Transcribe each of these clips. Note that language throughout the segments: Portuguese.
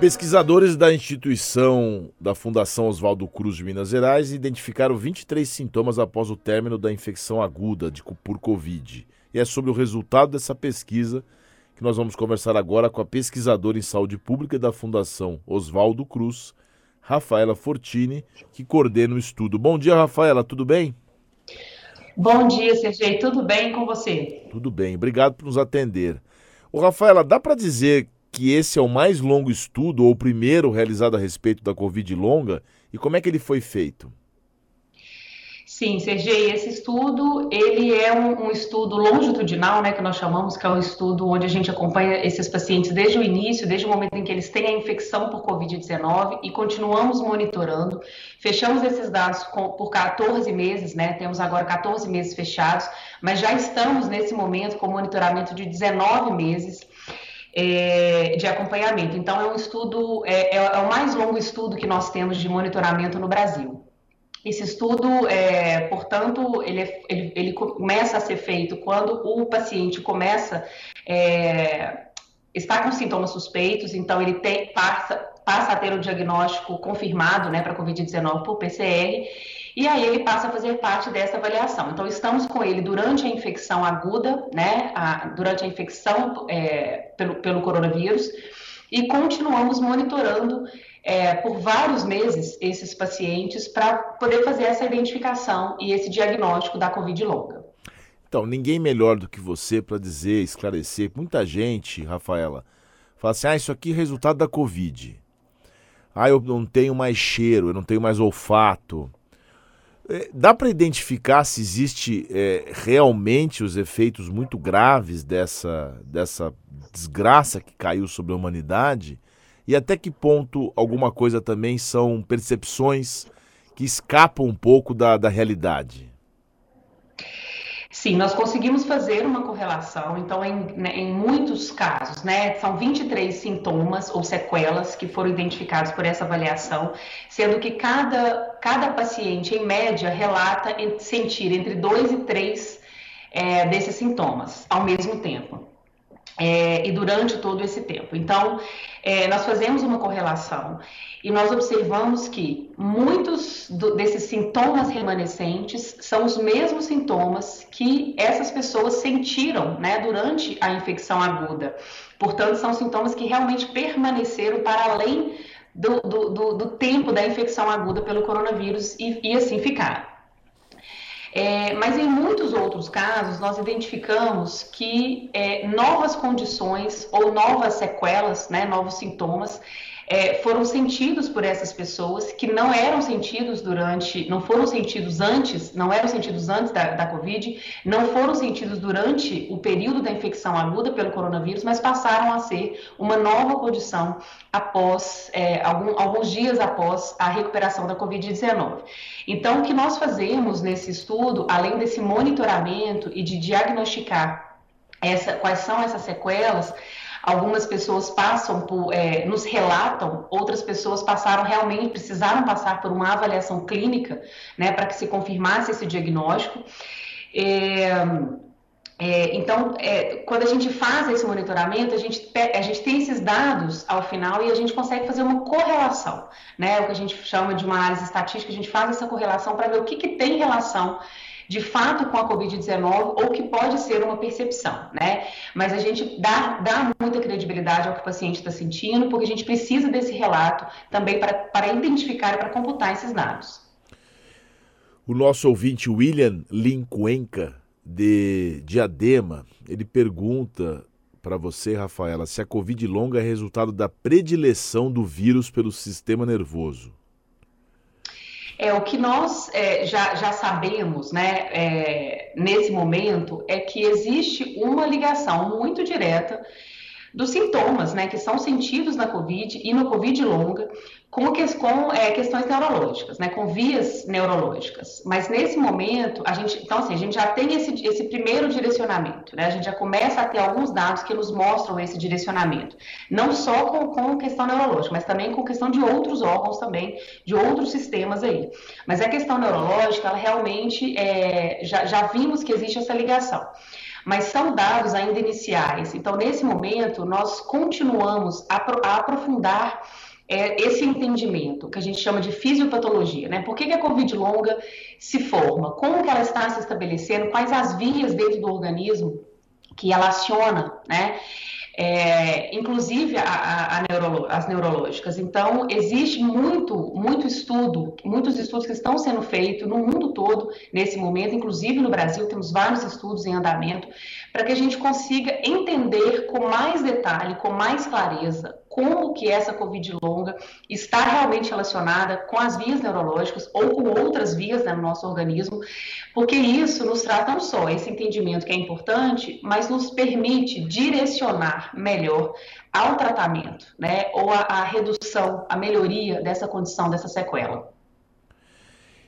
Pesquisadores da instituição da Fundação Oswaldo Cruz de Minas Gerais identificaram 23 sintomas após o término da infecção aguda de, por Covid. E é sobre o resultado dessa pesquisa que nós vamos conversar agora com a pesquisadora em saúde pública da Fundação Oswaldo Cruz, Rafaela Fortini, que coordena o estudo. Bom dia, Rafaela, tudo bem? Bom dia, Sergei, tudo bem com você? Tudo bem, obrigado por nos atender. O Rafaela, dá para dizer que esse é o mais longo estudo, ou o primeiro realizado a respeito da Covid longa, e como é que ele foi feito? Sim, Sergei, esse estudo, ele é um, um, estudo longitudinal, né, que nós chamamos, que é um estudo onde a gente acompanha esses pacientes desde o início, desde o momento em que eles têm a infecção por Covid-19 e continuamos monitorando. Fechamos esses dados com, por 14 meses, né, temos agora 14 meses fechados, mas já estamos nesse momento com monitoramento de 19 meses é, de acompanhamento. Então, é um estudo, é, é, é, o mais longo estudo que nós temos de monitoramento no Brasil. Esse estudo, é, portanto, ele, é, ele, ele, começa a ser feito quando o paciente começa, é, está com sintomas suspeitos, então ele tem, passa, passa a ter o diagnóstico confirmado né, para Covid-19 por PCR, e aí ele passa a fazer parte dessa avaliação. Então, estamos com ele durante a infecção aguda, né, a, durante a infecção é, pelo, pelo coronavírus, e continuamos monitorando é, por vários meses esses pacientes para poder fazer essa identificação e esse diagnóstico da Covid longa. Então, ninguém melhor do que você para dizer, esclarecer. Muita gente, Rafaela, fala assim: ah, isso aqui é resultado da Covid. Ah, eu não tenho mais cheiro, eu não tenho mais olfato. É, dá para identificar se existe é, realmente os efeitos muito graves dessa, dessa desgraça que caiu sobre a humanidade? E até que ponto alguma coisa também são percepções que escapam um pouco da, da realidade? Sim, nós conseguimos fazer uma correlação, então, em, né, em, muitos casos, né, são 23 sintomas ou sequelas que foram identificados por essa avaliação, sendo que cada, cada paciente, em média, relata sentir entre dois e três é, desses sintomas ao mesmo tempo é, e durante todo esse tempo. Então, é, nós fazemos uma correlação e nós observamos que muitos do, desses sintomas remanescentes são os mesmos sintomas que essas pessoas sentiram né, durante a infecção aguda. Portanto, são sintomas que realmente permaneceram para além do, do, do tempo da infecção aguda pelo coronavírus e, e assim ficaram. É, mas em muitos outros casos, nós identificamos que é, novas condições ou novas sequelas, né, novos sintomas, é, foram sentidos por essas pessoas que não eram sentidos durante, não foram sentidos antes, não eram sentidos antes da, da Covid, não foram sentidos durante o período da infecção aguda pelo coronavírus, mas passaram a ser uma nova condição após, é, algum, alguns dias após a recuperação da Covid-19. Então, o que nós fazemos nesse estudo, além desse monitoramento e de diagnosticar essa, quais são essas sequelas, Algumas pessoas passam por, é, nos relatam, outras pessoas passaram realmente, precisaram passar por uma avaliação clínica, né, para que se confirmasse esse diagnóstico. É, é, então, é, quando a gente faz esse monitoramento, a gente, a gente tem esses dados ao final e a gente consegue fazer uma correlação, né? O que a gente chama de uma análise estatística, a gente faz essa correlação para ver o que, que tem relação de fato com a Covid-19 ou que pode ser uma percepção, né? Mas a gente dá, dá muita credibilidade ao que o paciente está sentindo, porque a gente precisa desse relato também para, para identificar e para computar esses dados. O nosso ouvinte William Lincuenca, de Diadema, ele pergunta para você, Rafaela, se a Covid longa é resultado da predileção do vírus pelo sistema nervoso. É, o que nós é, já, já sabemos né, é, nesse momento é que existe uma ligação muito direta dos sintomas né, que são sentidos na Covid e no Covid longa com, que, com é, questões neurológicas, né, com vias neurológicas. Mas nesse momento, a gente, então assim, a gente já tem esse, esse primeiro direcionamento, né, a gente já começa a ter alguns dados que nos mostram esse direcionamento, não só com, com questão neurológica, mas também com questão de outros órgãos também, de outros sistemas aí. Mas a questão neurológica, ela realmente, é, já, já vimos que existe essa ligação. Mas são dados ainda iniciais. Então, nesse momento, nós continuamos a, a aprofundar é, esse entendimento que a gente chama de fisiopatologia, né? Por que, que, a Covid longa se forma? Como que ela está se estabelecendo? Quais as vias dentro do organismo que ela aciona, né? É, inclusive a, a, a as neurológicas. Então, existe muito, muito estudo, muitos estudos que estão sendo feitos no mundo todo nesse momento, inclusive no Brasil, temos vários estudos em andamento, para que a gente consiga entender com mais detalhe, com mais clareza, como que essa Covid longa está realmente relacionada com as vias neurológicas ou com outras vias né, no nosso organismo, porque isso nos traz não só esse entendimento que é importante, mas nos permite direcionar melhor ao tratamento, né, ou a redução, a melhoria dessa condição, dessa sequela.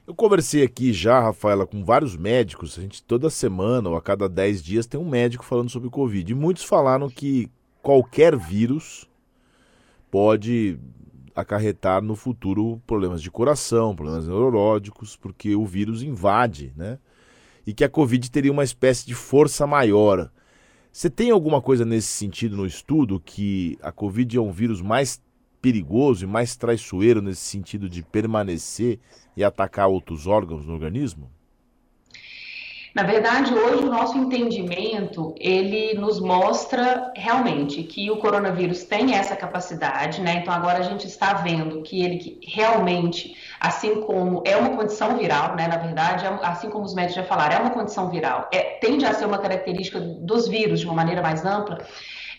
Eu conversei aqui já, Rafaela, com vários médicos. A gente toda semana ou a cada 10 dias tem um médico falando sobre Covid. E muitos falaram que qualquer vírus pode acarretar no futuro problemas de coração, problemas neurológicos, porque o vírus invade, né? E que a Covid teria uma espécie de força maior. Você tem alguma coisa nesse sentido no estudo que a Covid é um vírus mais perigoso e mais traiçoeiro nesse sentido de permanecer e atacar outros órgãos no organismo? Na verdade, hoje o nosso entendimento, ele nos mostra realmente que o coronavírus tem essa capacidade, né? Então agora a gente está vendo que ele realmente, assim como é uma condição viral, né? Na verdade, é assim como os médicos já falaram, é uma condição viral, é, tende a ser uma característica dos vírus de uma maneira mais ampla,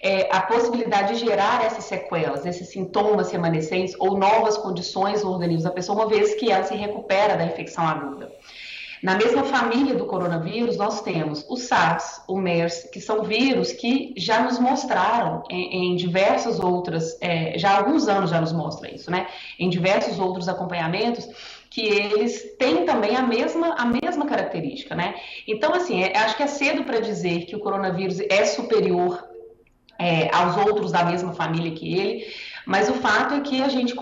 é, a possibilidade de gerar essas sequelas, esses sintomas remanescentes ou novas condições no organismo da pessoa, uma vez que ela se recupera da infecção aguda. Na mesma família do coronavírus, nós temos o SARS, o MERS, que são vírus que já nos mostraram em, em diversas outras, é, já há alguns anos já nos mostra isso, né? Em diversos outros acompanhamentos, que eles têm também a mesma, a mesma característica, né? Então, assim, é, acho que é cedo para dizer que o coronavírus é superior é, aos outros da mesma família que ele, mas o fato é que a gente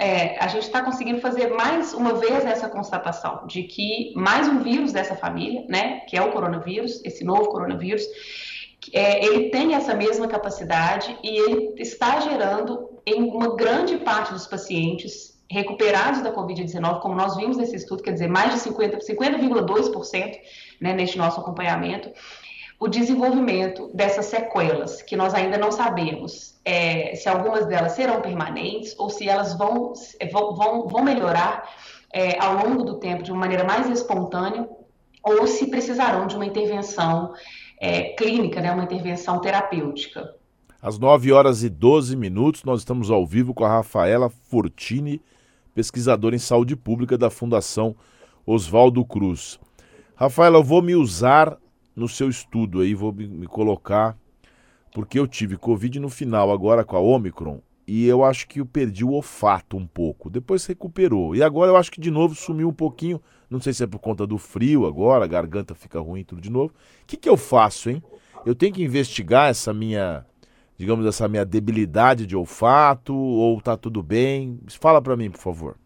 é, está conseguindo fazer mais uma vez essa constatação de que mais um vírus dessa família, né, que é o coronavírus, esse novo coronavírus, é, ele tem essa mesma capacidade e ele está gerando em uma grande parte dos pacientes recuperados da Covid-19, como nós vimos nesse estudo, quer dizer, mais de 50,2% 50, né, neste nosso acompanhamento, o desenvolvimento dessas sequelas, que nós ainda não sabemos é, se algumas delas serão permanentes ou se elas vão, vão, vão melhorar é, ao longo do tempo de uma maneira mais espontânea ou se precisarão de uma intervenção é, clínica, né, uma intervenção terapêutica. Às 9 horas e 12 minutos, nós estamos ao vivo com a Rafaela Fortini, pesquisadora em saúde pública da Fundação Oswaldo Cruz. Rafaela, eu vou me usar no seu estudo aí, vou me colocar, porque eu tive Covid no final agora com a Omicron e eu acho que eu perdi o olfato um pouco. Depois recuperou. E agora eu acho que de novo sumiu um pouquinho. Não sei se é por conta do frio agora, a garganta fica ruim tudo de novo. O que, que eu faço, hein? Eu tenho que investigar essa minha, digamos, essa minha debilidade de olfato ou tá tudo bem? Fala para mim, por favor.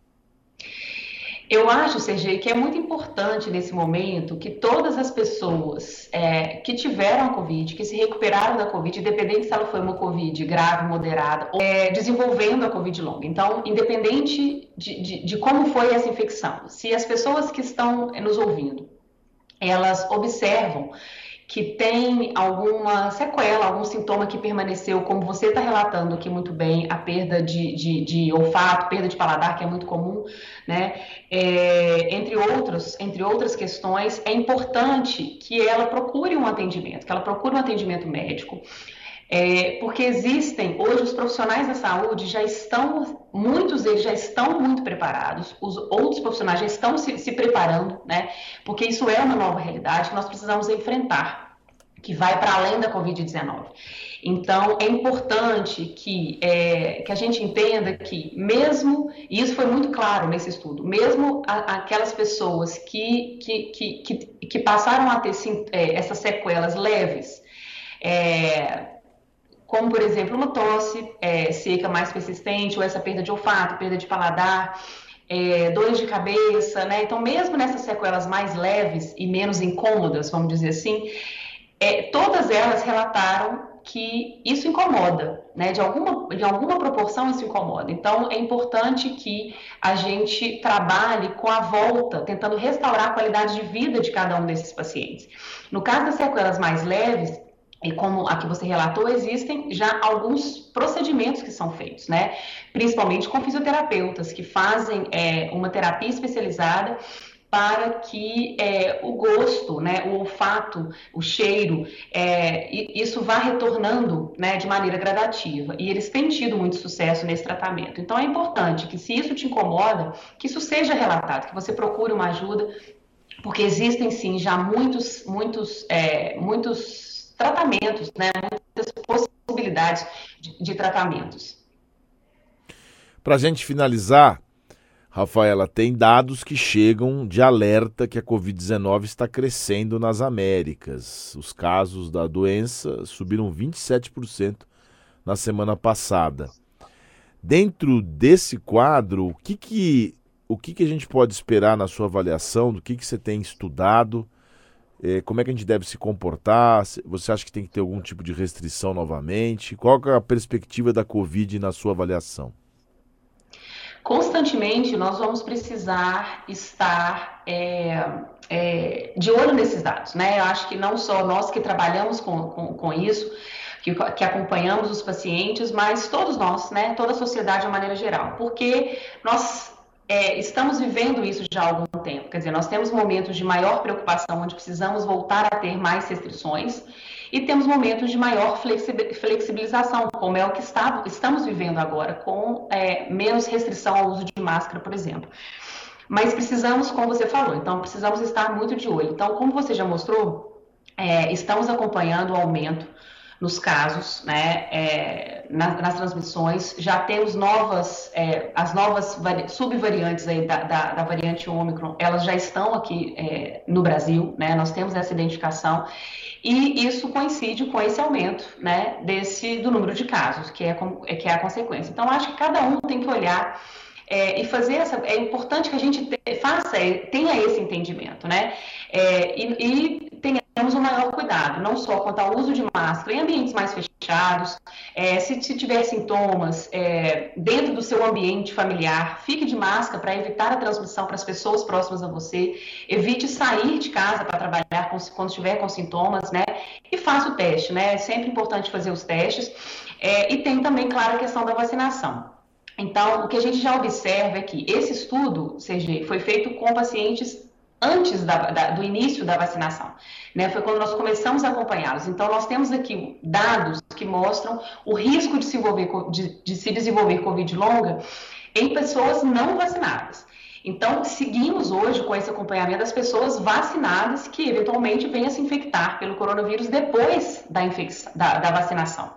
Eu acho, Sergei, que é muito importante nesse momento que todas as pessoas é, que tiveram a Covid, que se recuperaram da Covid, independente se ela foi uma Covid grave, moderada, é, desenvolvendo a Covid longa. Então, independente de, de, de como foi essa infecção, se as pessoas que estão nos ouvindo, elas observam que tem alguma sequela, algum sintoma que permaneceu, como você está relatando aqui muito bem, a perda de, de, de, olfato, perda de paladar, que é muito comum, né? É, entre, outros, entre outras questões, é importante que ela procure um atendimento, que ela procure um atendimento médico, é, porque existem, hoje os profissionais da saúde já estão, muitos deles já estão muito preparados, os outros profissionais já estão se, se preparando, né? Porque isso é uma nova realidade que nós precisamos enfrentar, que vai para além da Covid-19. Então, é importante que, é, que a gente entenda que, mesmo, e isso foi muito claro nesse estudo, mesmo a, aquelas pessoas que, que, que, que, que passaram a ter sim, é, essas sequelas leves, é, como por exemplo uma tosse é, seca mais persistente, ou essa perda de olfato, perda de paladar, é, dores de cabeça, né? Então, mesmo nessas sequelas mais leves e menos incômodas, vamos dizer assim, é, todas elas relataram que isso incomoda, né? De alguma, de alguma proporção isso incomoda. Então é importante que a gente trabalhe com a volta, tentando restaurar a qualidade de vida de cada um desses pacientes. No caso das sequelas mais leves, e como a que você relatou, existem já alguns procedimentos que são feitos, né? Principalmente com fisioterapeutas que fazem é, uma terapia especializada para que é, o gosto, né, o olfato, o cheiro, é, isso vá retornando né, de maneira gradativa. E eles têm tido muito sucesso nesse tratamento. Então é importante que, se isso te incomoda, que isso seja relatado, que você procure uma ajuda, porque existem sim já muitos, muitos, é, muitos tratamentos, né, muitas possibilidades de, de tratamentos. Para a gente finalizar, Rafaela, tem dados que chegam de alerta que a Covid-19 está crescendo nas Américas. Os casos da doença subiram 27% na semana passada. Dentro desse quadro, o que, que, o que, que a gente pode esperar na sua avaliação? Do que, que você tem estudado? É, como é que a gente deve se comportar? Você acha que tem que ter algum tipo de restrição novamente? Qual é a perspectiva da Covid na sua avaliação? constantemente nós vamos precisar estar é, é, de olho nesses dados, né? Eu acho que não só nós que trabalhamos com, com, com isso, que, que, acompanhamos os pacientes, mas todos nós, né? Toda a sociedade de maneira geral, porque nós é, estamos vivendo isso já há algum tempo. Quer dizer, nós temos momentos de maior preocupação, onde precisamos voltar a ter mais restrições e temos momentos de maior flexibilização, como é o que está, estamos vivendo agora, com é, menos restrição ao uso de máscara, por exemplo. Mas precisamos, como você falou, então precisamos estar muito de olho. Então, como você já mostrou, é, estamos acompanhando o aumento nos casos, né, é, nas, nas, transmissões. Já temos novas, é, as novas subvariantes aí da, da, da, variante Ômicron, elas já estão aqui é, no Brasil, né, nós temos essa identificação. E isso coincide com esse aumento, né, desse, do número de casos, que é, é que é a consequência. Então, acho que cada um tem que olhar é, e fazer essa. É importante que a gente te, faça, tenha esse entendimento, né? É, e, e tenhamos um maior cuidado, não só quanto ao uso de máscara em ambientes mais fechados, é, se, se, tiver sintomas é, dentro do seu ambiente familiar, fique de máscara para evitar a transmissão para as pessoas próximas a você, evite sair de casa para trabalhar com, quando estiver com sintomas, né? E faça o teste, né? É sempre importante fazer os testes. É, e tem também, claro, a questão da vacinação. Então, o que a gente já observa é que esse estudo, CG, foi feito com pacientes antes da, da, do início da vacinação. Né? Foi quando nós começamos a acompanhá-los. Então, nós temos aqui dados que mostram o risco de se, envolver, de, de se desenvolver Covid longa em pessoas não vacinadas. Então, seguimos hoje com esse acompanhamento das pessoas vacinadas que eventualmente venham a se infectar pelo coronavírus depois da, da, da vacinação.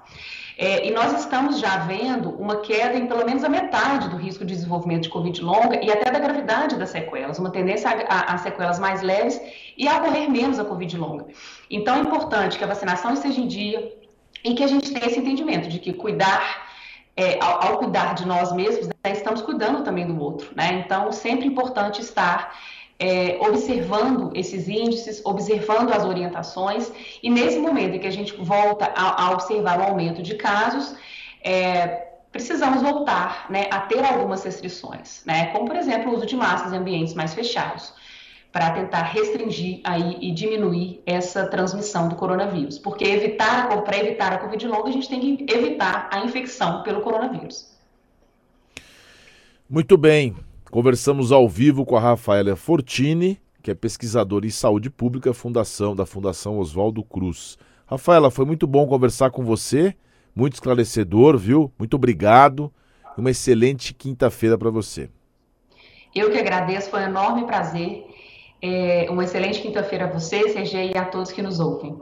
É, e nós estamos já vendo uma queda em pelo menos a metade do risco de desenvolvimento de Covid longa e até da gravidade das sequelas, uma tendência a, a, a sequelas mais leves e a ocorrer menos a Covid longa. Então é importante que a vacinação esteja em dia e que a gente tenha esse entendimento de que cuidar é, ao, ao, cuidar de nós mesmos, né, estamos cuidando também do outro, né? Então, sempre importante estar é, observando esses índices, observando as orientações, e nesse momento em que a gente volta a, a observar o aumento de casos, é, precisamos voltar né, a ter algumas restrições, né, como por exemplo o uso de máscaras em ambientes mais fechados, para tentar restringir aí e diminuir essa transmissão do coronavírus, porque evitar para evitar a covid longa a gente tem que evitar a infecção pelo coronavírus. Muito bem. Conversamos ao vivo com a Rafaela Fortini, que é pesquisadora em saúde pública fundação da Fundação Oswaldo Cruz. Rafaela, foi muito bom conversar com você, muito esclarecedor, viu? Muito obrigado. Uma excelente quinta-feira para você. Eu que agradeço, foi um enorme prazer. É, uma excelente quinta-feira a você, CG, e a todos que nos ouvem.